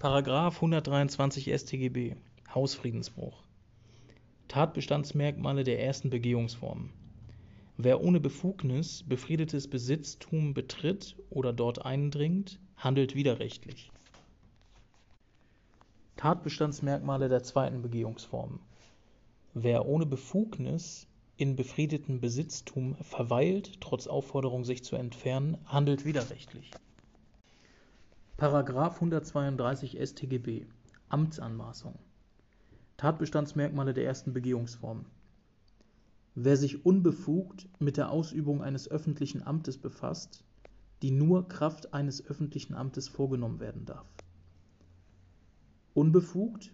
Paragraph 123 StGB Hausfriedensbruch Tatbestandsmerkmale der ersten Begehungsform Wer ohne Befugnis befriedetes Besitztum betritt oder dort eindringt, handelt widerrechtlich. Tatbestandsmerkmale der zweiten Begehungsform Wer ohne Befugnis in befriedetem Besitztum verweilt, trotz Aufforderung sich zu entfernen, handelt widerrechtlich. Paragraph 132 StGB Amtsanmaßung Tatbestandsmerkmale der ersten Begehungsform Wer sich unbefugt mit der Ausübung eines öffentlichen Amtes befasst, die nur Kraft eines öffentlichen Amtes vorgenommen werden darf. Unbefugt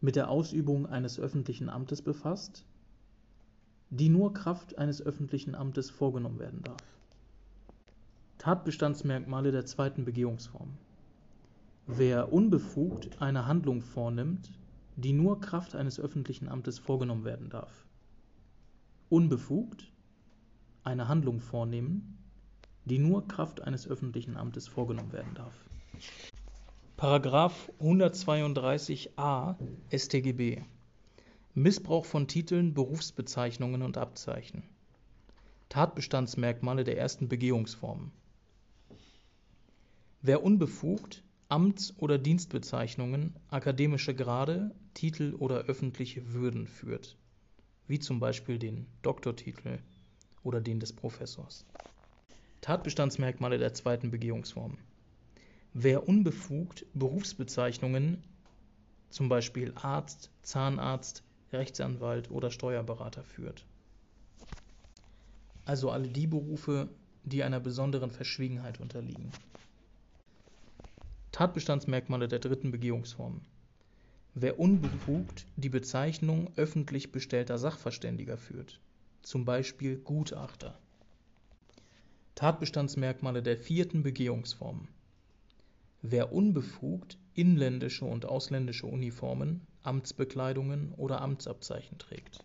mit der Ausübung eines öffentlichen Amtes befasst, die nur Kraft eines öffentlichen Amtes vorgenommen werden darf. Tatbestandsmerkmale der zweiten Begehungsform Wer unbefugt eine Handlung vornimmt, die nur Kraft eines öffentlichen Amtes vorgenommen werden darf. Unbefugt eine Handlung vornehmen, die nur Kraft eines öffentlichen Amtes vorgenommen werden darf. Paragraph 132a StGB Missbrauch von Titeln, Berufsbezeichnungen und Abzeichen Tatbestandsmerkmale der ersten Begehungsform Wer unbefugt Amts- oder Dienstbezeichnungen, akademische Grade, Titel oder öffentliche Würden führt, wie zum Beispiel den Doktortitel oder den des Professors. Tatbestandsmerkmale der zweiten Begehungsform Wer unbefugt Berufsbezeichnungen, zum Beispiel Arzt, Zahnarzt, Rechtsanwalt oder Steuerberater führt. Also alle die Berufe, die einer besonderen Verschwiegenheit unterliegen. Tatbestandsmerkmale der dritten Begehungsform Wer unbefugt die Bezeichnung öffentlich bestellter Sachverständiger führt, zum Beispiel Gutachter. Tatbestandsmerkmale der vierten Begehungsform Wer unbefugt inländische und ausländische Uniformen, Amtsbekleidungen oder Amtsabzeichen trägt.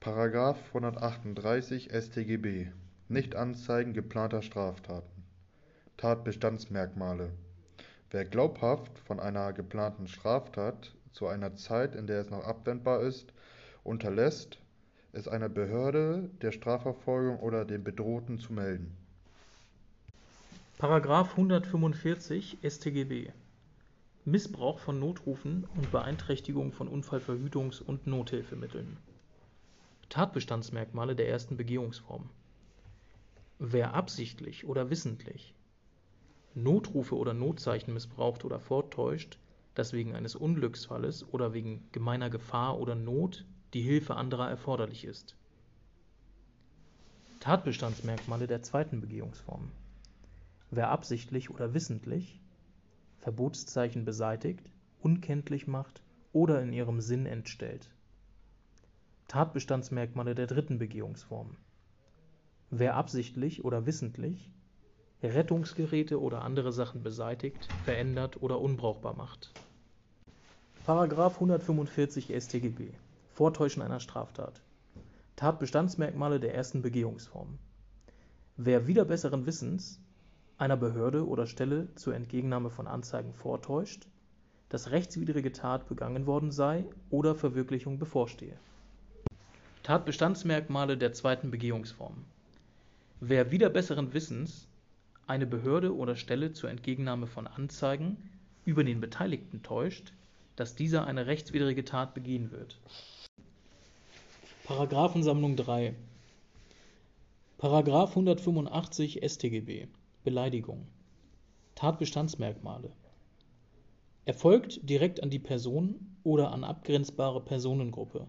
§ 138 StGB Nichtanzeigen geplanter Straftaten Tatbestandsmerkmale. Wer glaubhaft von einer geplanten Straftat zu einer Zeit, in der es noch abwendbar ist, unterlässt, es einer Behörde der Strafverfolgung oder dem Bedrohten zu melden. § 145 StGB Missbrauch von Notrufen und Beeinträchtigung von Unfallverhütungs- und Nothilfemitteln. Tatbestandsmerkmale der ersten Begehungsform. Wer absichtlich oder wissentlich Notrufe oder Notzeichen missbraucht oder vortäuscht, dass wegen eines Unglücksfalles oder wegen gemeiner Gefahr oder Not die Hilfe anderer erforderlich ist. Tatbestandsmerkmale der zweiten Begehungsform Wer absichtlich oder wissentlich Verbotszeichen beseitigt, unkenntlich macht oder in ihrem Sinn entstellt. Tatbestandsmerkmale der dritten Begehungsform Wer absichtlich oder wissentlich Rettungsgeräte oder andere Sachen beseitigt, verändert oder unbrauchbar macht. § 145 StGB Vortäuschen einer Straftat Tatbestandsmerkmale der ersten Begehungsform Wer wider besseren Wissens einer Behörde oder Stelle zur Entgegennahme von Anzeigen vortäuscht, dass rechtswidrige Tat begangen worden sei oder Verwirklichung bevorstehe. Tatbestandsmerkmale der zweiten Begehungsform Wer wider besseren Wissens eine Behörde oder Stelle zur Entgegennahme von Anzeigen über den Beteiligten täuscht, dass dieser eine rechtswidrige Tat begehen wird. Paragraphensammlung 3 Paragraph 185 StGB Beleidigung. Tatbestandsmerkmale. Erfolgt direkt an die Person oder an abgrenzbare Personengruppe.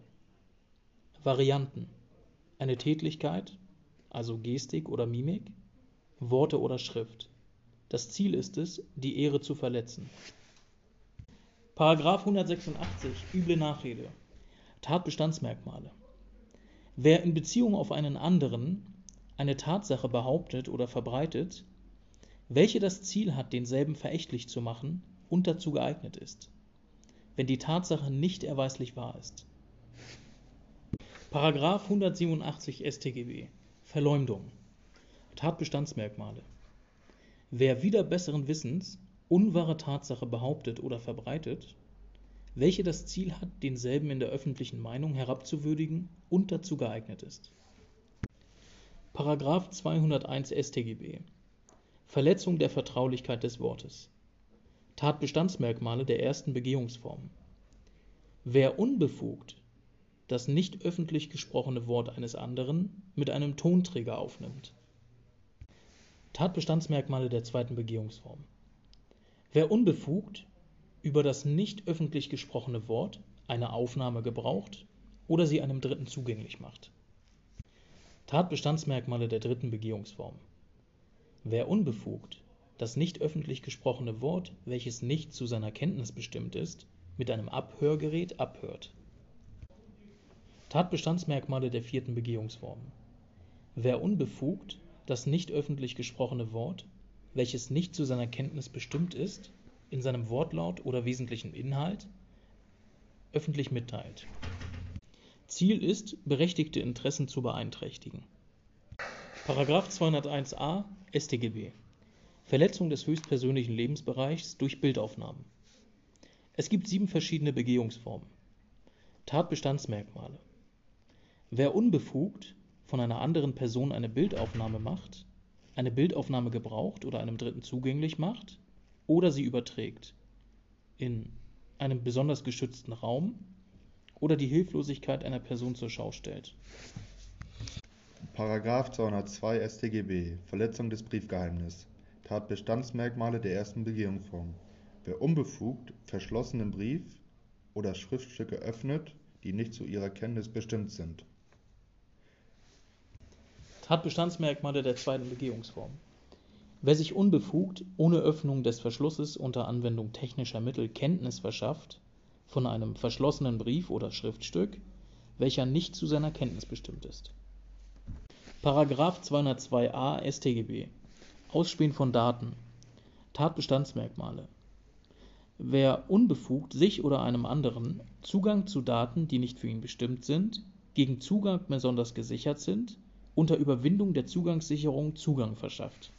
Varianten. Eine Tätlichkeit, also Gestik oder Mimik Worte oder Schrift. Das Ziel ist es, die Ehre zu verletzen. § 186 Üble Nachrede Tatbestandsmerkmale Wer in Beziehung auf einen anderen eine Tatsache behauptet oder verbreitet, welche das Ziel hat, denselben verächtlich zu machen und dazu geeignet ist, wenn die Tatsache nicht erweislich wahr ist. § 187 StGB Verleumdung Tatbestandsmerkmale Wer wider besseren Wissens unwahre Tatsache behauptet oder verbreitet, welche das Ziel hat, denselben in der öffentlichen Meinung herabzuwürdigen und dazu geeignet ist. § 201 StGB Verletzung der Vertraulichkeit des Wortes Tatbestandsmerkmale der ersten Begehungsform Wer unbefugt das nicht öffentlich gesprochene Wort eines anderen mit einem Tonträger aufnimmt. Tatbestandsmerkmale der zweiten Begehungsform Wer unbefugt über das nicht öffentlich gesprochene Wort eine Aufnahme gebraucht oder sie einem Dritten zugänglich macht. Tatbestandsmerkmale der dritten Begehungsform. Wer unbefugt das nicht öffentlich gesprochene Wort, welches nicht zu seiner Kenntnis bestimmt ist, mit einem Abhörgerät abhört. Tatbestandsmerkmale der vierten Begehungsform. Wer unbefugt das nicht öffentlich gesprochene Wort, welches nicht zu seiner Kenntnis bestimmt ist, in seinem Wortlaut oder wesentlichen Inhalt öffentlich mitteilt. Ziel ist, berechtigte Interessen zu beeinträchtigen. § 201a StGB Verletzung des höchstpersönlichen Lebensbereichs durch Bildaufnahmen. Es gibt sieben verschiedene Begehungsformen. Tatbestandsmerkmale. Wer unbefugt von einer anderen Person eine Bildaufnahme macht, eine Bildaufnahme gebraucht oder einem Dritten zugänglich macht oder sie überträgt in einem besonders geschützten Raum oder die Hilflosigkeit einer Person zur Schau stellt. Paragraph 202 StGB Verletzung des Briefgeheimnisses Tatbestandsmerkmale der ersten Begehungsform Wer unbefugt verschlossenen Brief oder Schriftstücke öffnet, die nicht zu ihrer Kenntnis bestimmt sind. Tatbestandsmerkmale der zweiten Begehungsform. Wer sich unbefugt ohne Öffnung des Verschlusses unter Anwendung technischer Mittel Kenntnis verschafft von einem verschlossenen Brief oder Schriftstück, welcher nicht zu seiner Kenntnis bestimmt ist. § 202a StGB Ausspähen von Daten. Tatbestandsmerkmale. Wer unbefugt sich oder einem anderen Zugang zu Daten, die nicht für ihn bestimmt sind, gegen Zugang besonders gesichert sind, unter Überwindung der Zugangssicherung Zugang verschafft